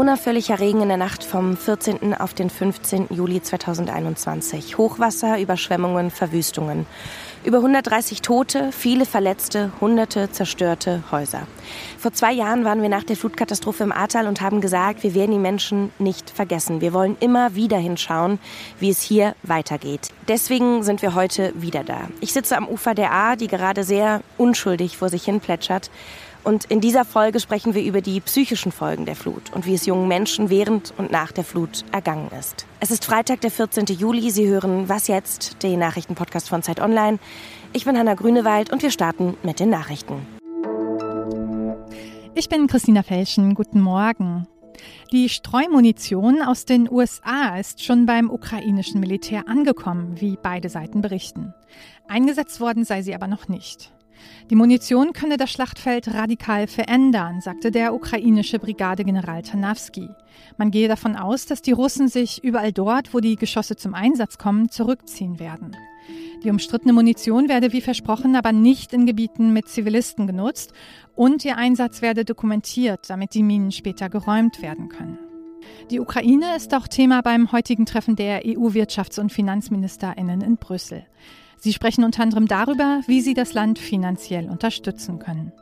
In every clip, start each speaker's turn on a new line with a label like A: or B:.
A: Unaufhörlicher Regen in der Nacht vom 14. auf den 15. Juli 2021. Hochwasser, Überschwemmungen, Verwüstungen. Über 130 Tote, viele Verletzte, hunderte zerstörte Häuser. Vor zwei Jahren waren wir nach der Flutkatastrophe im Ahrtal und haben gesagt, wir werden die Menschen nicht vergessen. Wir wollen immer wieder hinschauen, wie es hier weitergeht. Deswegen sind wir heute wieder da. Ich sitze am Ufer der Ahr, die gerade sehr unschuldig vor sich hin plätschert. Und in dieser Folge sprechen wir über die psychischen Folgen der Flut und wie es jungen Menschen während und nach der Flut ergangen ist. Es ist Freitag, der 14. Juli. Sie hören Was jetzt? Den Nachrichtenpodcast von Zeit Online. Ich bin Hanna Grünewald und wir starten mit den Nachrichten.
B: Ich bin Christina Felschen. Guten Morgen. Die Streumunition aus den USA ist schon beim ukrainischen Militär angekommen, wie beide Seiten berichten. Eingesetzt worden sei sie aber noch nicht. Die Munition könne das Schlachtfeld radikal verändern, sagte der ukrainische Brigadegeneral Tanawski. Man gehe davon aus, dass die Russen sich überall dort, wo die Geschosse zum Einsatz kommen, zurückziehen werden. Die umstrittene Munition werde wie versprochen aber nicht in Gebieten mit Zivilisten genutzt und ihr Einsatz werde dokumentiert, damit die Minen später geräumt werden können. Die Ukraine ist auch Thema beim heutigen Treffen der EU-Wirtschafts- und Finanzministerinnen in Brüssel. Sie sprechen unter anderem darüber, wie sie das Land finanziell unterstützen können.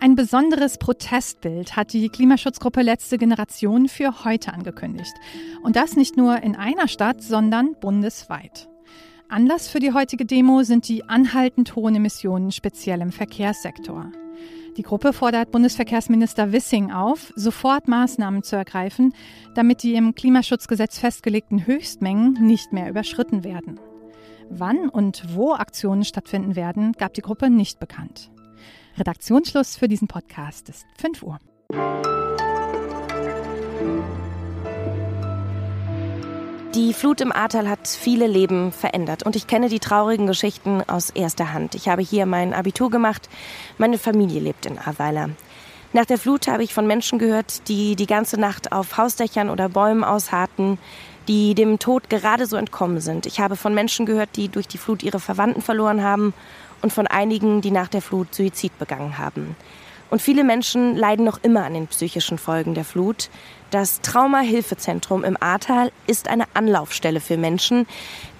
B: Ein besonderes Protestbild hat die Klimaschutzgruppe Letzte Generation für heute angekündigt. Und das nicht nur in einer Stadt, sondern bundesweit. Anlass für die heutige Demo sind die anhaltend hohen Emissionen speziell im Verkehrssektor. Die Gruppe fordert Bundesverkehrsminister Wissing auf, sofort Maßnahmen zu ergreifen, damit die im Klimaschutzgesetz festgelegten Höchstmengen nicht mehr überschritten werden. Wann und wo Aktionen stattfinden werden, gab die Gruppe nicht bekannt. Redaktionsschluss für diesen Podcast ist 5 Uhr.
A: Die Flut im Ahrtal hat viele Leben verändert und ich kenne die traurigen Geschichten aus erster Hand. Ich habe hier mein Abitur gemacht, meine Familie lebt in Ahrweiler. Nach der Flut habe ich von Menschen gehört, die die ganze Nacht auf Hausdächern oder Bäumen ausharrten, die dem Tod gerade so entkommen sind. Ich habe von Menschen gehört, die durch die Flut ihre Verwandten verloren haben und von einigen, die nach der Flut Suizid begangen haben. Und viele Menschen leiden noch immer an den psychischen Folgen der Flut. Das Traumahilfezentrum im Ahrtal ist eine Anlaufstelle für Menschen,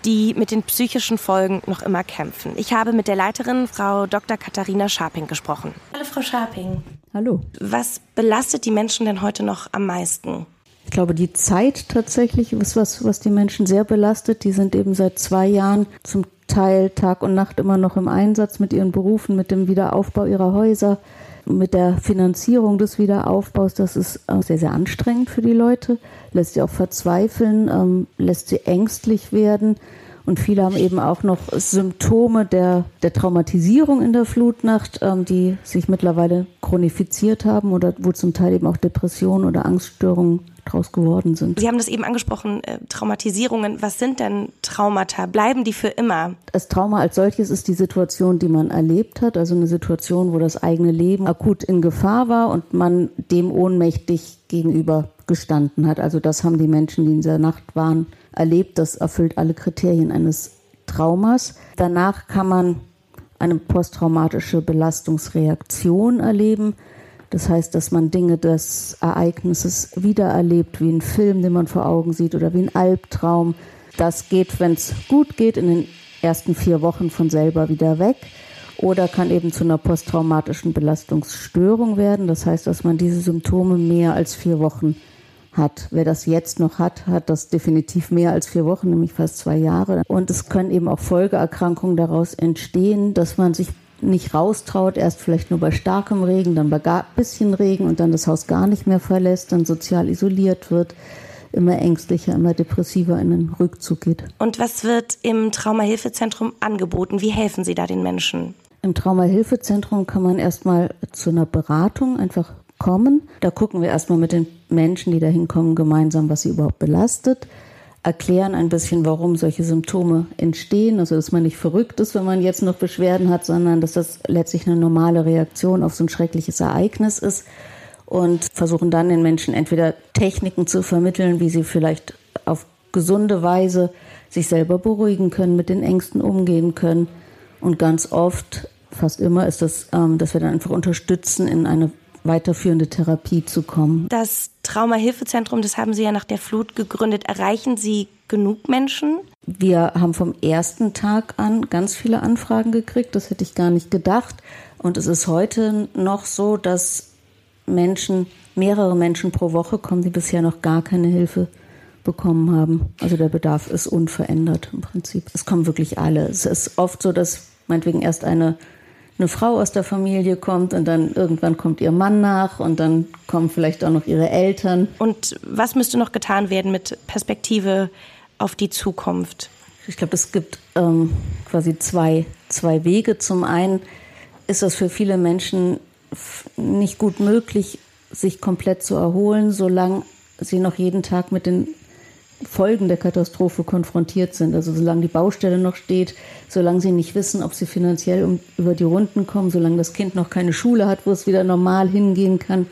A: die mit den psychischen Folgen noch immer kämpfen. Ich habe mit der Leiterin, Frau Dr. Katharina Scharping, gesprochen. Hallo, Frau Scharping.
C: Hallo.
A: Was belastet die Menschen denn heute noch am meisten?
C: Ich glaube, die Zeit tatsächlich ist was, was die Menschen sehr belastet. Die sind eben seit zwei Jahren zum Teil Tag und Nacht immer noch im Einsatz mit ihren Berufen, mit dem Wiederaufbau ihrer Häuser, mit der Finanzierung des Wiederaufbaus. Das ist sehr, sehr anstrengend für die Leute, lässt sie auch verzweifeln, ähm, lässt sie ängstlich werden. Und viele haben eben auch noch Symptome der, der Traumatisierung in der Flutnacht, ähm, die sich mittlerweile chronifiziert haben oder wo zum Teil eben auch Depressionen oder Angststörungen draus geworden sind.
A: Sie haben das eben angesprochen, äh, Traumatisierungen. Was sind denn Traumata? Bleiben die für immer?
C: Das Trauma als solches ist die Situation, die man erlebt hat, also eine Situation, wo das eigene Leben akut in Gefahr war und man dem ohnmächtig gegenüber gestanden hat. Also das haben die Menschen, die in dieser Nacht waren, erlebt. Das erfüllt alle Kriterien eines Traumas. Danach kann man eine posttraumatische Belastungsreaktion erleben. Das heißt, dass man Dinge des Ereignisses wiedererlebt, wie ein Film, den man vor Augen sieht oder wie ein Albtraum. Das geht, wenn es gut geht, in den ersten vier Wochen von selber wieder weg oder kann eben zu einer posttraumatischen Belastungsstörung werden. Das heißt, dass man diese Symptome mehr als vier Wochen hat. Wer das jetzt noch hat, hat das definitiv mehr als vier Wochen, nämlich fast zwei Jahre. Und es können eben auch Folgeerkrankungen daraus entstehen, dass man sich nicht raustraut, erst vielleicht nur bei starkem Regen, dann bei gar bisschen Regen und dann das Haus gar nicht mehr verlässt, dann sozial isoliert wird, immer ängstlicher, immer depressiver in den Rückzug geht.
A: Und was wird im Traumahilfezentrum angeboten? Wie helfen Sie da den Menschen?
C: Im Traumahilfezentrum kann man erstmal zu einer Beratung einfach kommen. Da gucken wir erstmal mit den Menschen, die da hinkommen, gemeinsam, was sie überhaupt belastet. Erklären ein bisschen, warum solche Symptome entstehen. Also, dass man nicht verrückt ist, wenn man jetzt noch Beschwerden hat, sondern dass das letztlich eine normale Reaktion auf so ein schreckliches Ereignis ist. Und versuchen dann den Menschen entweder Techniken zu vermitteln, wie sie vielleicht auf gesunde Weise sich selber beruhigen können, mit den Ängsten umgehen können. Und ganz oft, fast immer, ist das, ähm, dass wir dann einfach unterstützen, in eine weiterführende Therapie zu kommen.
A: Das Traumahilfezentrum, das haben Sie ja nach der Flut gegründet. Erreichen Sie genug Menschen?
C: Wir haben vom ersten Tag an ganz viele Anfragen gekriegt. Das hätte ich gar nicht gedacht. Und es ist heute noch so, dass Menschen, mehrere Menschen pro Woche kommen, die bisher noch gar keine Hilfe bekommen haben. Also der Bedarf ist unverändert im Prinzip. Es kommen wirklich alle. Es ist oft so, dass meinetwegen erst eine, eine Frau aus der Familie kommt und dann irgendwann kommt ihr Mann nach und dann kommen vielleicht auch noch ihre Eltern.
A: Und was müsste noch getan werden mit Perspektive auf die Zukunft?
C: Ich glaube, es gibt ähm, quasi zwei, zwei Wege. Zum einen ist es für viele Menschen nicht gut möglich, sich komplett zu erholen, solange sie noch jeden Tag mit den Folgen der Katastrophe konfrontiert sind. Also solange die Baustelle noch steht, solange sie nicht wissen, ob sie finanziell um, über die Runden kommen, solange das Kind noch keine Schule hat, wo es wieder normal hingehen kann,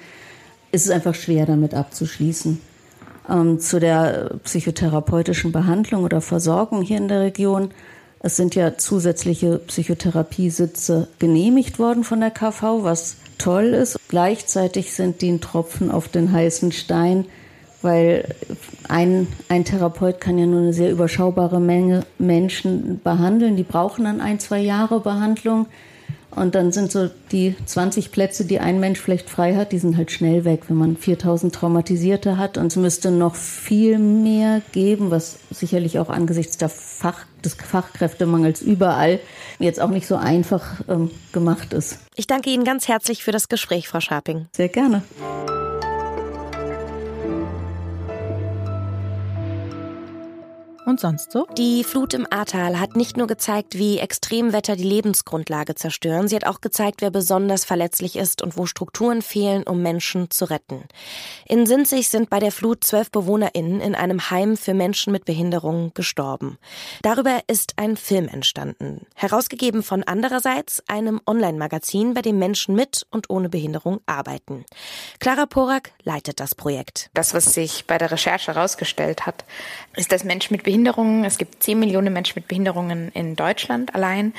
C: ist es einfach schwer, damit abzuschließen. Ähm, zu der psychotherapeutischen Behandlung oder Versorgung hier in der Region. Es sind ja zusätzliche Psychotherapiesitze genehmigt worden von der KV, was toll ist. Gleichzeitig sind die ein Tropfen auf den heißen Stein, weil ein, ein Therapeut kann ja nur eine sehr überschaubare Menge Menschen behandeln. Die brauchen dann ein, zwei Jahre Behandlung. Und dann sind so die 20 Plätze, die ein Mensch vielleicht frei hat, die sind halt schnell weg, wenn man 4000 Traumatisierte hat. Und es müsste noch viel mehr geben, was sicherlich auch angesichts der Fach, des Fachkräftemangels überall jetzt auch nicht so einfach ähm, gemacht ist.
A: Ich danke Ihnen ganz herzlich für das Gespräch, Frau Scharping.
C: Sehr gerne.
B: Und sonst so?
A: Die Flut im Ahrtal hat nicht nur gezeigt, wie Extremwetter die Lebensgrundlage zerstören, sie hat auch gezeigt, wer besonders verletzlich ist und wo Strukturen fehlen, um Menschen zu retten. In Sinzig sind bei der Flut zwölf BewohnerInnen in einem Heim für Menschen mit Behinderungen gestorben. Darüber ist ein Film entstanden. Herausgegeben von andererseits einem Online-Magazin, bei dem Menschen mit und ohne Behinderung arbeiten. Clara Porak leitet das Projekt.
D: Das, was sich bei der Recherche herausgestellt hat, ist, dass Menschen mit Behinderungen Behinderungen, es gibt 10 Millionen Menschen mit Behinderungen in Deutschland allein,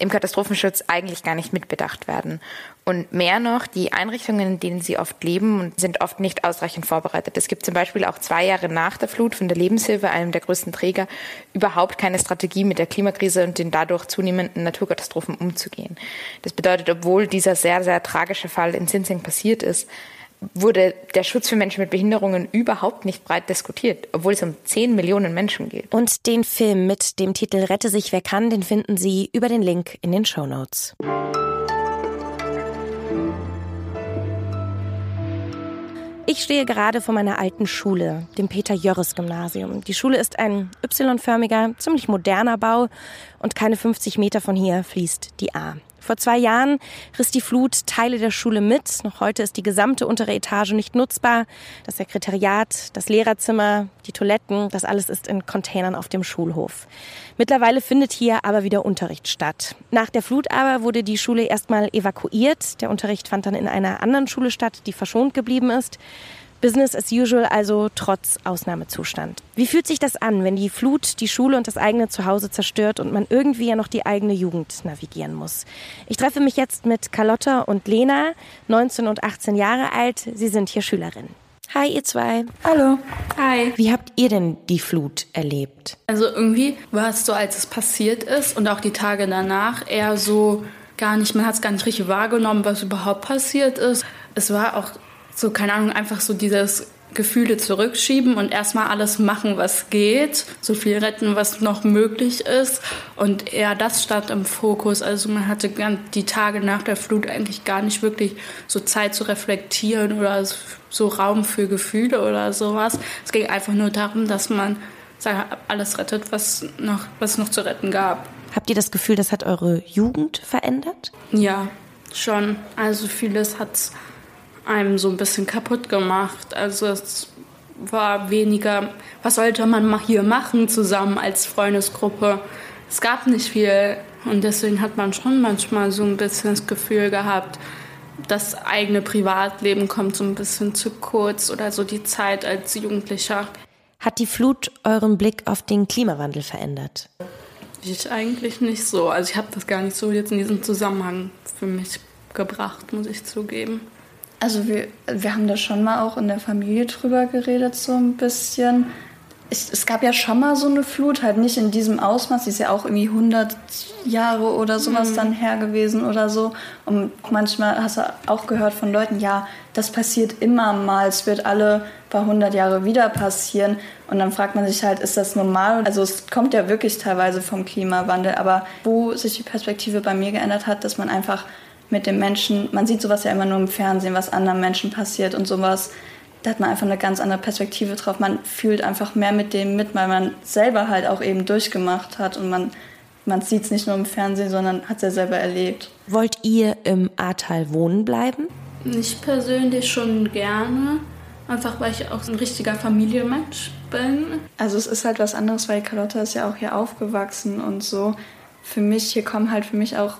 D: im Katastrophenschutz eigentlich gar nicht mitbedacht werden. Und mehr noch, die Einrichtungen, in denen sie oft leben, sind oft nicht ausreichend vorbereitet. Es gibt zum Beispiel auch zwei Jahre nach der Flut von der Lebenshilfe, einem der größten Träger, überhaupt keine Strategie mit der Klimakrise und den dadurch zunehmenden Naturkatastrophen umzugehen. Das bedeutet, obwohl dieser sehr, sehr tragische Fall in Sinsing passiert ist, wurde der Schutz für Menschen mit Behinderungen überhaupt nicht breit diskutiert, obwohl es um 10 Millionen Menschen geht.
A: Und den Film mit dem Titel Rette sich wer kann, den finden Sie über den Link in den Show Notes. Ich stehe gerade vor meiner alten Schule, dem Peter-Jörres-Gymnasium. Die Schule ist ein Y-förmiger, ziemlich moderner Bau und keine 50 Meter von hier fließt die A. Vor zwei Jahren riss die Flut Teile der Schule mit. Noch heute ist die gesamte untere Etage nicht nutzbar. Das Sekretariat, das Lehrerzimmer, die Toiletten, das alles ist in Containern auf dem Schulhof. Mittlerweile findet hier aber wieder Unterricht statt. Nach der Flut aber wurde die Schule erstmal evakuiert. Der Unterricht fand dann in einer anderen Schule statt, die verschont geblieben ist. Business as usual, also trotz Ausnahmezustand. Wie fühlt sich das an, wenn die Flut die Schule und das eigene Zuhause zerstört und man irgendwie ja noch die eigene Jugend navigieren muss? Ich treffe mich jetzt mit Carlotta und Lena, 19 und 18 Jahre alt. Sie sind hier Schülerinnen. Hi, ihr zwei.
E: Hallo. Hi.
A: Wie habt ihr denn die Flut erlebt?
E: Also irgendwie war es so, als es passiert ist und auch die Tage danach eher so gar nicht, man hat es gar nicht richtig wahrgenommen, was überhaupt passiert ist. Es war auch so, keine Ahnung, einfach so dieses Gefühle zurückschieben und erstmal alles machen, was geht, so viel retten, was noch möglich ist. Und eher das stand im Fokus. Also man hatte die Tage nach der Flut eigentlich gar nicht wirklich so Zeit zu reflektieren oder so Raum für Gefühle oder sowas. Es ging einfach nur darum, dass man alles rettet, was noch, was noch zu retten gab.
A: Habt ihr das Gefühl, das hat eure Jugend verändert?
E: Ja, schon. Also vieles hat es einem so ein bisschen kaputt gemacht. Also es war weniger, was sollte man hier machen zusammen als Freundesgruppe. Es gab nicht viel und deswegen hat man schon manchmal so ein bisschen das Gefühl gehabt, das eigene Privatleben kommt so ein bisschen zu kurz oder so die Zeit als Jugendlicher.
A: Hat die Flut euren Blick auf den Klimawandel verändert?
E: Ich eigentlich nicht so. Also ich habe das gar nicht so jetzt in diesem Zusammenhang für mich gebracht, muss ich zugeben.
F: Also wir, wir haben da schon mal auch in der Familie drüber geredet, so ein bisschen. Es, es, gab ja schon mal so eine Flut, halt nicht in diesem Ausmaß. Die ist ja auch irgendwie 100 Jahre oder sowas mhm. dann her gewesen oder so. Und manchmal hast du auch gehört von Leuten, ja, das passiert immer mal. Es wird alle paar hundert Jahre wieder passieren. Und dann fragt man sich halt, ist das normal? Also es kommt ja wirklich teilweise vom Klimawandel. Aber wo sich die Perspektive bei mir geändert hat, dass man einfach mit dem Menschen, man sieht sowas ja immer nur im Fernsehen, was anderen Menschen passiert und sowas. Da hat man einfach eine ganz andere Perspektive drauf. Man fühlt einfach mehr mit dem mit, weil man selber halt auch eben durchgemacht hat und man, man sieht es nicht nur im Fernsehen, sondern hat es ja selber erlebt.
A: Wollt ihr im Ahrtal wohnen bleiben?
E: Ich persönlich schon gerne. Einfach weil ich auch ein richtiger Familienmensch bin.
F: Also es ist halt was anderes, weil Carlotta ist ja auch hier aufgewachsen und so. Für mich, hier kommen halt für mich auch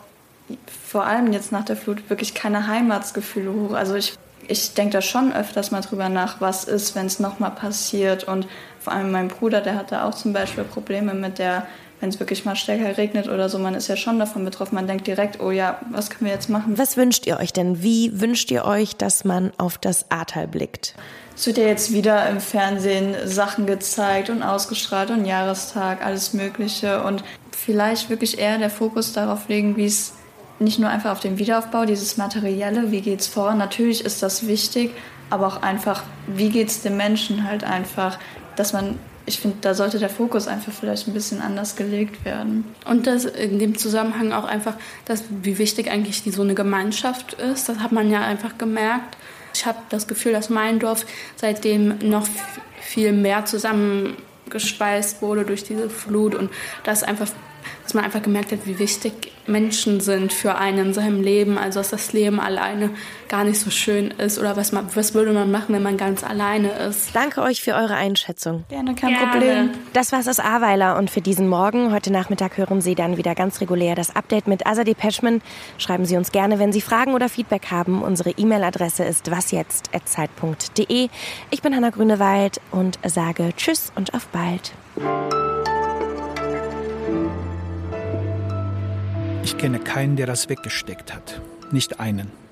F: vor allem jetzt nach der Flut wirklich keine Heimatsgefühle hoch. Also ich, ich denke da schon öfters mal drüber nach, was ist, wenn es nochmal passiert. Und vor allem mein Bruder, der hatte auch zum Beispiel Probleme mit der, wenn es wirklich mal stärker regnet oder so, man ist ja schon davon betroffen. Man denkt direkt, oh ja, was können wir jetzt machen?
A: Was wünscht ihr euch denn? Wie wünscht ihr euch, dass man auf das Ahrtal blickt?
F: Es wird ja jetzt wieder im Fernsehen Sachen gezeigt und ausgestrahlt und Jahrestag, alles Mögliche. Und vielleicht wirklich eher der Fokus darauf legen, wie es nicht nur einfach auf den Wiederaufbau, dieses Materielle, wie geht es vor. Natürlich ist das wichtig, aber auch einfach, wie geht es dem Menschen halt einfach, dass man ich finde, da sollte der Fokus einfach vielleicht ein bisschen anders gelegt werden.
E: Und das in dem Zusammenhang auch einfach, dass, wie wichtig eigentlich die, so eine Gemeinschaft ist. Das hat man ja einfach gemerkt. Ich habe das Gefühl, dass mein Dorf seitdem noch viel mehr zusammengespeist wurde durch diese Flut und dass einfach dass man einfach gemerkt hat, wie wichtig Menschen sind für einen in seinem Leben. Also dass das Leben alleine gar nicht so schön ist oder was, man, was würde man machen, wenn man ganz alleine ist.
A: Danke euch für eure Einschätzung.
F: Gerne, kein Gerne. Problem.
A: Das war's aus Ahrweiler und für diesen Morgen. Heute Nachmittag hören Sie dann wieder ganz regulär das Update mit Azadeh Peschman. Schreiben Sie uns gerne, wenn Sie Fragen oder Feedback haben. Unsere E-Mail-Adresse ist wasjetzt.zeit.de. Ich bin Hanna Grünewald und sage Tschüss und auf bald.
G: Ich kenne keinen, der das weggesteckt hat. Nicht einen.